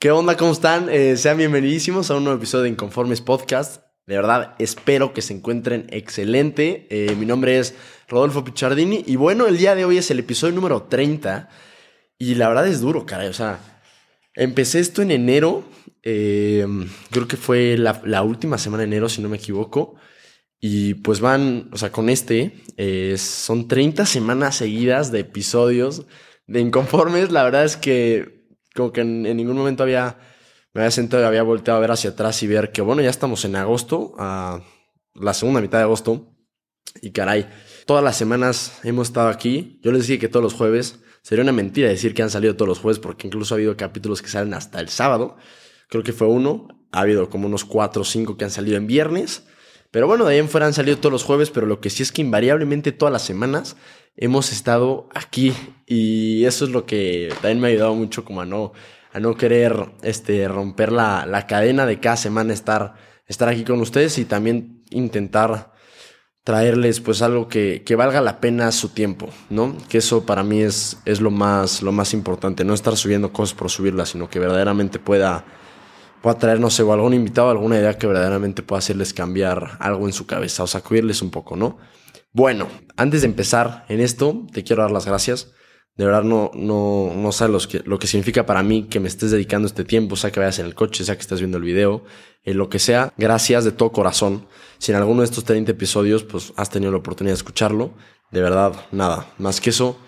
¿Qué onda? ¿Cómo están? Eh, sean bienvenidísimos a un nuevo episodio de Inconformes Podcast. De verdad, espero que se encuentren excelente. Eh, mi nombre es Rodolfo Pichardini y bueno, el día de hoy es el episodio número 30 y la verdad es duro, caray. O sea, empecé esto en enero. eh, creo que fue la, última semana de enero, si no me equivoco. Y pues van, o sea, con este, son 30 semanas seguidas de episodios de Inconformes. La verdad es que como que en, ningún momento había, me había sentado y había volteado a ver hacia atrás y ver que, bueno, ya estamos en agosto, a la segunda mitad de agosto. Y caray, todas las semanas hemos estado aquí. Yo les dije que todos los jueves. Sería una mentira decir que han salido todos los jueves, porque incluso ha habido capítulos que salen hasta el sábado. Creo que fue uno. Ha habido como unos cuatro o cinco que han salido en viernes. Pero bueno, de ahí en fuera han salido todos los jueves, pero lo que sí es que invariablemente todas las semanas hemos estado aquí. Y eso es lo que también me ha ayudado mucho como a no, a no querer este, romper la, la cadena de cada semana estar, estar aquí con ustedes y también intentar traerles pues algo que, que, valga la pena su tiempo, ¿no? Que eso para mí es, es lo, más, lo más importante, no estar subiendo cosas por subirlas, sino que verdaderamente pueda, pueda traer, no sé, o algún invitado, alguna idea que verdaderamente pueda hacerles cambiar algo en su cabeza, o sacudirles un poco, ¿no? Bueno, antes de empezar en esto, te quiero dar las gracias. De verdad no, no, no sabes lo que, lo que significa para mí que me estés dedicando este tiempo, sea que vayas en el coche, sea que estés viendo el video, en lo que sea. Gracias de todo corazón. Si en alguno de estos 30 episodios pues has tenido la oportunidad de escucharlo, de verdad, nada, más que eso,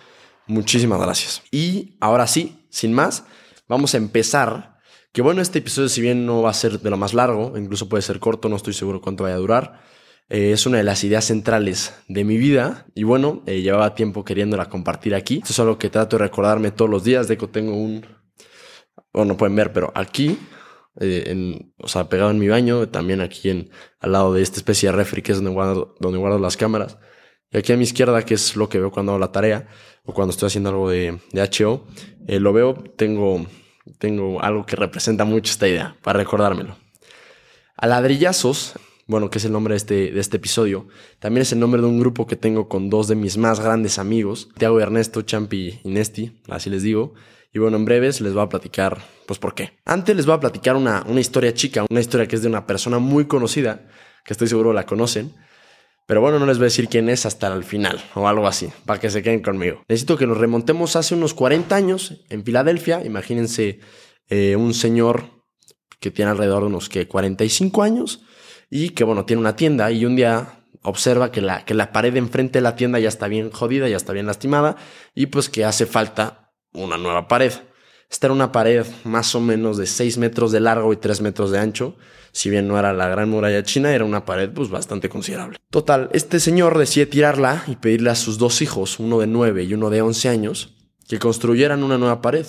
muchísimas gracias. Y ahora sí, sin más, vamos a empezar. Que bueno, este episodio si bien no va a ser de lo más largo, incluso puede ser corto, no estoy seguro cuánto vaya a durar. Eh, es una de las ideas centrales de mi vida y bueno, eh, llevaba tiempo queriéndola compartir aquí. Esto es algo que trato de recordarme todos los días. De que tengo un... Bueno, no pueden ver, pero aquí, eh, en, o sea, pegado en mi baño, también aquí en, al lado de esta especie de refri que es donde guardo, donde guardo las cámaras. Y aquí a mi izquierda, que es lo que veo cuando hago la tarea o cuando estoy haciendo algo de, de HO, lo veo, tengo, tengo algo que representa mucho esta idea, para recordármelo. A ladrillazos bueno, que es el nombre de este, de este episodio, también es el nombre de un grupo que tengo con dos de mis más grandes amigos, Tiago Ernesto, Champi y Nesti, así les digo. Y bueno, en breves les voy a platicar, pues por qué. Antes les voy a platicar una, una historia chica, una historia que es de una persona muy conocida, que estoy seguro la conocen. Pero bueno, no les voy a decir quién es hasta el final o algo así, para que se queden conmigo. Necesito que nos remontemos hace unos 40 años en Filadelfia. Imagínense eh, un señor que tiene alrededor de unos que 45 años y que bueno, tiene una tienda y un día observa que la, que la pared enfrente de la tienda ya está bien jodida, ya está bien lastimada y pues que hace falta una nueva pared. Esta era una pared más o menos de 6 metros de largo y 3 metros de ancho. Si bien no era la gran muralla china, era una pared pues bastante considerable. Total, este señor decide tirarla y pedirle a sus dos hijos, uno de 9 y uno de 11 años, que construyeran una nueva pared.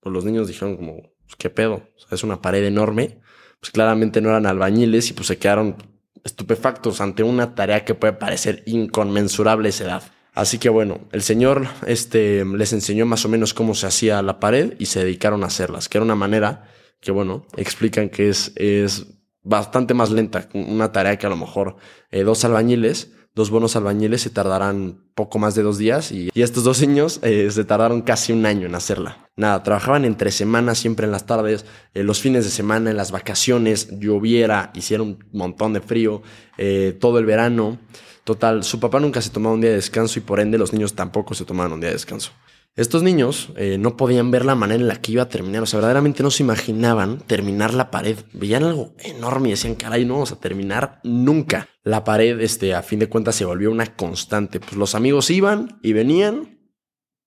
Pues los niños dijeron como, pues, ¿qué pedo? Es una pared enorme pues claramente no eran albañiles y pues se quedaron estupefactos ante una tarea que puede parecer inconmensurable esa edad. Así que bueno, el señor este, les enseñó más o menos cómo se hacía la pared y se dedicaron a hacerlas, que era una manera que bueno, explican que es, es bastante más lenta, una tarea que a lo mejor eh, dos albañiles dos buenos albañiles se tardarán poco más de dos días y, y estos dos niños eh, se tardaron casi un año en hacerla. Nada, trabajaban entre semanas, siempre en las tardes, eh, los fines de semana, en las vacaciones, lloviera, hiciera un montón de frío, eh, todo el verano. Total, su papá nunca se tomaba un día de descanso y por ende los niños tampoco se tomaban un día de descanso. Estos niños eh, no podían ver la manera en la que iba a terminar, o sea, verdaderamente no se imaginaban terminar la pared. Veían algo enorme y decían, caray, no vamos a terminar nunca. La pared, este, a fin de cuentas, se volvió una constante. Pues los amigos iban y venían,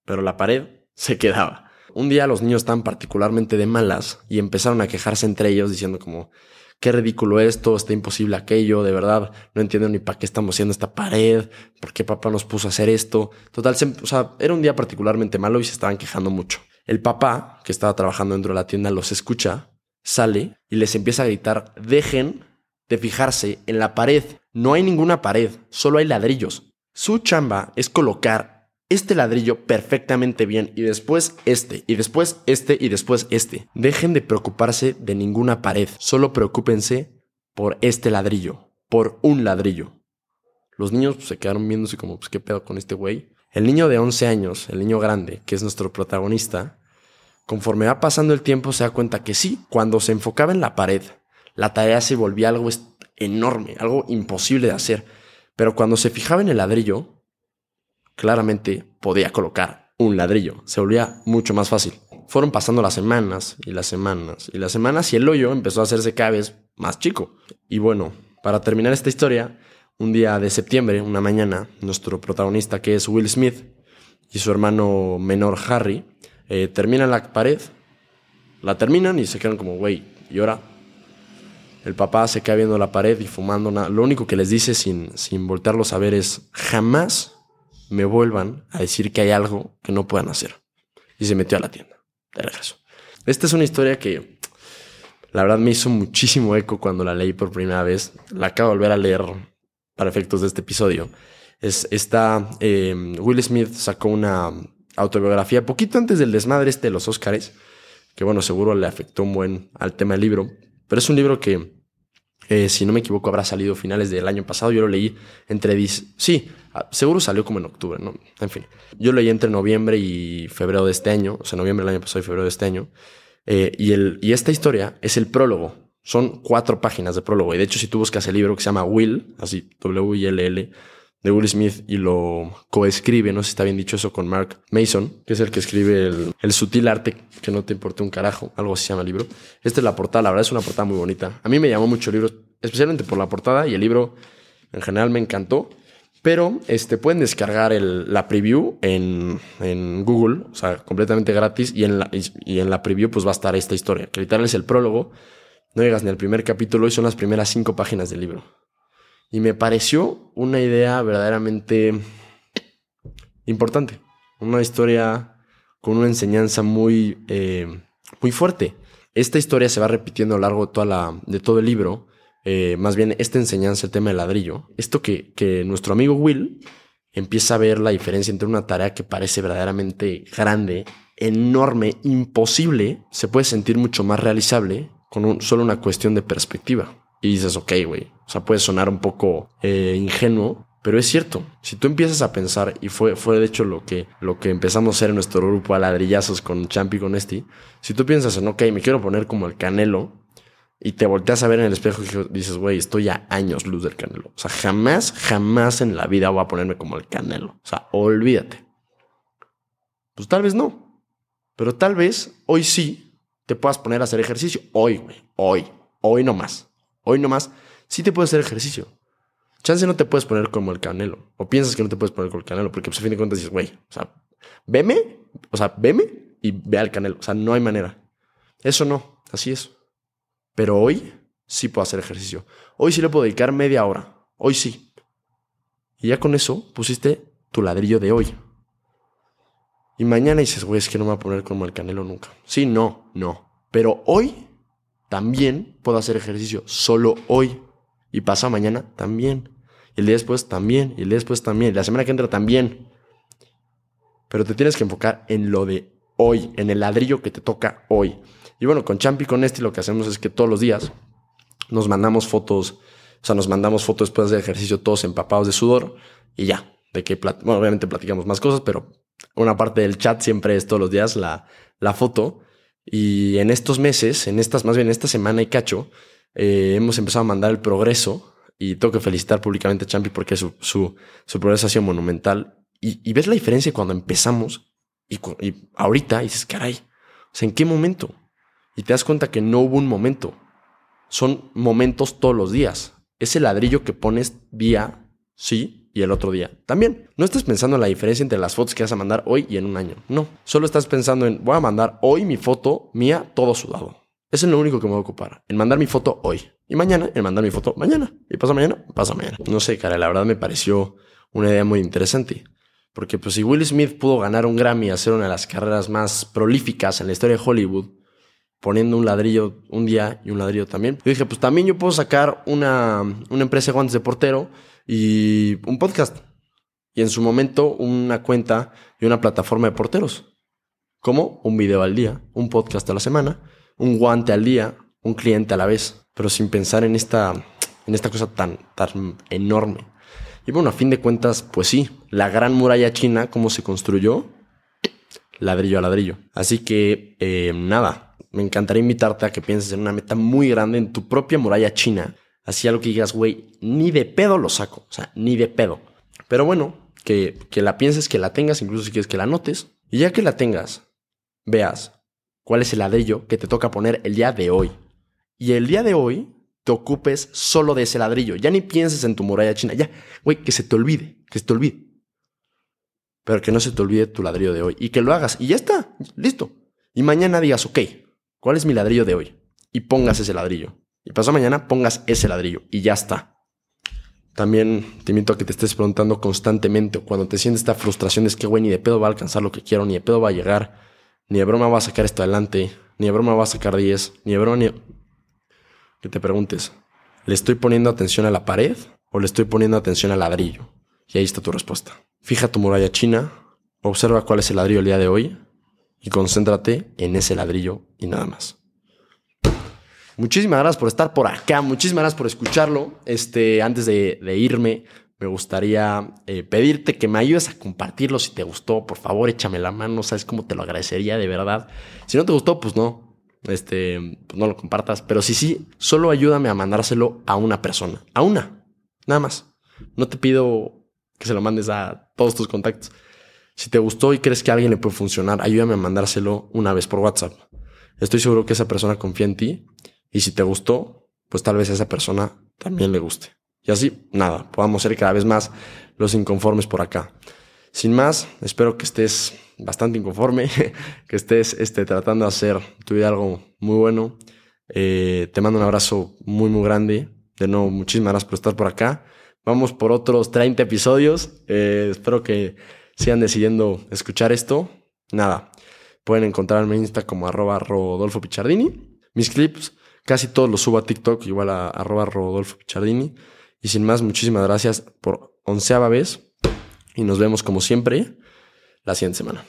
pero la pared se quedaba. Un día los niños estaban particularmente de malas y empezaron a quejarse entre ellos diciendo como, qué ridículo esto, está imposible aquello, de verdad, no entiendo ni para qué estamos haciendo esta pared, por qué papá nos puso a hacer esto. Total, o sea, era un día particularmente malo y se estaban quejando mucho. El papá, que estaba trabajando dentro de la tienda, los escucha, sale y les empieza a gritar, dejen de fijarse en la pared. No hay ninguna pared, solo hay ladrillos. Su chamba es colocar este ladrillo perfectamente bien y después este y después este y después este. Dejen de preocuparse de ninguna pared, solo preocúpense por este ladrillo, por un ladrillo. Los niños pues, se quedaron viéndose como, pues, ¿qué pedo con este güey? El niño de 11 años, el niño grande, que es nuestro protagonista, conforme va pasando el tiempo se da cuenta que sí, cuando se enfocaba en la pared, la tarea se volvía algo enorme, algo imposible de hacer. Pero cuando se fijaba en el ladrillo, claramente podía colocar un ladrillo. Se volvía mucho más fácil. Fueron pasando las semanas y las semanas y las semanas y el hoyo empezó a hacerse cada vez más chico. Y bueno, para terminar esta historia, un día de septiembre, una mañana, nuestro protagonista que es Will Smith y su hermano menor Harry eh, terminan la pared, la terminan y se quedan como, güey, ¿y ahora? El papá se queda viendo la pared y fumando. Nada. Lo único que les dice sin, sin voltearlos a ver es, jamás me vuelvan a decir que hay algo que no puedan hacer. Y se metió a la tienda, de regreso. Esta es una historia que la verdad me hizo muchísimo eco cuando la leí por primera vez. La acabo de volver a leer para efectos de este episodio. Es esta, eh, Will Smith sacó una autobiografía poquito antes del desmadre este de los Oscars, que bueno, seguro le afectó un buen al tema del libro, pero es un libro que, eh, si no me equivoco, habrá salido finales del año pasado. Yo lo leí entre... Sí, seguro salió como en octubre, ¿no? En fin, yo leí entre noviembre y febrero de este año, o sea, noviembre del año pasado y febrero de este año. Eh, y, el, y esta historia es el prólogo. Son cuatro páginas de prólogo. Y de hecho, si tú buscas el libro que se llama Will, así, W-I-L-L, de Will Smith y lo coescribe, no sé si está bien dicho eso, con Mark Mason, que es el que escribe el, sutil arte que no te importa un carajo, algo así se llama el libro. Esta es la portada, la verdad es una portada muy bonita. A mí me llamó mucho el libro, especialmente por la portada y el libro en general me encantó. Pero este, pueden descargar la preview en, Google, o sea, completamente gratis. Y en, la, preview, pues va a estar esta historia, que literal es el prólogo. No llegas ni al primer capítulo y son las primeras cinco páginas del libro. Y me pareció una idea verdaderamente importante. Una historia con una enseñanza muy, eh, muy fuerte. Esta historia se va repitiendo a lo largo de todo el libro. Eh, más bien, esta enseñanza, el tema del ladrillo. Esto que, que nuestro amigo Will empieza a ver la diferencia entre una tarea que parece verdaderamente grande, enorme, imposible, se puede sentir mucho más realizable con solo una cuestión de perspectiva. Y dices, ok, güey. O sea, puede sonar un poco eh, ingenuo, pero es cierto. Si tú empiezas a pensar, y fue, fue de hecho lo que, lo que empezamos a hacer en nuestro grupo a ladrillazos con Champi y con Esti, si tú piensas en, ok, me quiero poner como el canelo, y te volteas a ver en el espejo y dices, güey, estoy a años luz del canelo. O sea, jamás, jamás en la vida voy a ponerme como el canelo. O sea, olvídate. Pues tal vez no. Pero tal vez hoy sí te puedas poner a hacer ejercicio. Hoy, güey. Hoy. Hoy no más. Hoy nomás, sí te puedes hacer ejercicio. Chance no te puedes poner como el canelo. O piensas que no te puedes poner como el canelo, porque pues a fin de cuentas dices, güey, o sea, veme, o sea, veme y ve al canelo. O sea, no hay manera. Eso no, así es. Pero hoy sí puedo hacer ejercicio. Hoy sí le puedo dedicar media hora. Hoy sí. Y ya con eso pusiste tu ladrillo de hoy. Y mañana dices, güey, es que no me voy a poner como el canelo nunca. Sí, no, no. Pero hoy también puedo hacer ejercicio solo hoy. Y pasa mañana también. Y el día después también. Y el día después también. Y la semana que entra también. Pero te tienes que enfocar en lo de hoy, en el ladrillo que te toca hoy. Y bueno, con Champi, con este, lo que hacemos es que todos los días nos mandamos fotos, o sea, nos mandamos fotos después del ejercicio todos empapados de sudor y ya. De que, obviamente platicamos más cosas, pero una parte del chat siempre es todos los días la, la foto. Y en estos meses, en estas, más bien esta semana y cacho, eh, hemos empezado a mandar el progreso y tengo que felicitar públicamente a Champi porque su, su progreso ha sido monumental. Y, ves la diferencia cuando empezamos y, ahorita dices, caray, o sea, ¿en qué momento? Y te das cuenta que no hubo un momento. Son momentos todos los días. Ese ladrillo que pones día, sí, y el otro día también. No estás pensando en la diferencia entre las fotos que vas a mandar hoy y en un año. No. Solo estás pensando en voy a mandar hoy mi foto mía todo sudado. Eso es lo único que me voy a ocupar. En mandar mi foto hoy. Y mañana, en mandar mi foto mañana. Y pasa mañana, pasa mañana. No sé, cara, la verdad me pareció una idea muy interesante. Porque pues si Will Smith pudo ganar un Grammy hacer una de las carreras más prolíficas en la historia de Hollywood, poniendo un ladrillo un día y un ladrillo también. Yo dije, pues también yo puedo sacar una, una empresa de guantes de portero y un podcast. Y en su momento una cuenta y una plataforma de porteros. Como un video al día, un podcast a la semana, un guante al día, un cliente a la vez. Pero sin pensar en esta, en esta cosa tan, tan enorme. Y bueno, a fin de cuentas, pues sí, la gran muralla china, cómo se construyó, ladrillo a ladrillo. Así que, eh, nada, me encantaría invitarte a que pienses en una meta muy grande en tu propia muralla china. Así algo que digas, güey, ni de pedo lo saco. O sea, ni de pedo. Pero bueno, que, que la pienses, que la tengas, incluso si quieres que la notes. Y ya que la tengas, veas cuál es el ladrillo que te toca poner el día de hoy. Y el día de hoy te ocupes solo de ese ladrillo. Ya ni pienses en tu muralla china. Ya, güey, que se te olvide, que se te olvide. Pero que no se te olvide tu ladrillo de hoy. Y que lo hagas. Y ya está, listo. Y mañana digas, ok, ¿cuál es mi ladrillo de hoy? Y pongas ese ladrillo. Y pasado mañana pongas ese ladrillo. Y ya está. También te invito a que te estés preguntando constantemente cuando te sientes esta frustración es que, güey, ni de pedo va a alcanzar lo que quiero, ni de pedo va a llegar, ni de broma va a sacar esto adelante, ni de broma va a sacar 10, ni de broma ni... Que te preguntes, ¿le estoy poniendo atención a la pared o le estoy poniendo atención al ladrillo? Y ahí está tu respuesta. Fija tu muralla china, observa cuál es el ladrillo el día de hoy y concéntrate en ese ladrillo y nada más. Muchísimas gracias por estar por acá, muchísimas gracias por escucharlo. Este, antes de, irme, me gustaría eh, pedirte que me ayudes a compartirlo si te gustó. Por favor, échame la mano, sabes cómo te lo agradecería de verdad. Si no te gustó, pues no, este, pues no lo compartas. Pero si sí, solo ayúdame a mandárselo a una persona, a una, nada más. No te pido que se lo mandes a todos tus contactos. Si te gustó y crees que a alguien le puede funcionar, ayúdame a mandárselo una vez por WhatsApp. Estoy seguro que esa persona confía en ti y si te gustó, pues tal vez a esa persona también le guste. Y así, nada, podamos ser cada vez más los inconformes por acá. Sin más, espero que estés bastante inconforme, que estés este, tratando de hacer tu vida algo muy bueno. Eh, te mando un abrazo muy, muy grande. De nuevo, muchísimas gracias por estar por acá. Vamos por otros 30 episodios. Eh, espero que sigan decidiendo escuchar esto. Nada, pueden encontrarme en Insta como arroba Rodolfo Pichardini. Mis clips Casi todos los subo a TikTok, igual a arroba Rodolfo Pichardini. Y sin más, muchísimas gracias por onceava vez. Y nos vemos como siempre la siguiente semana.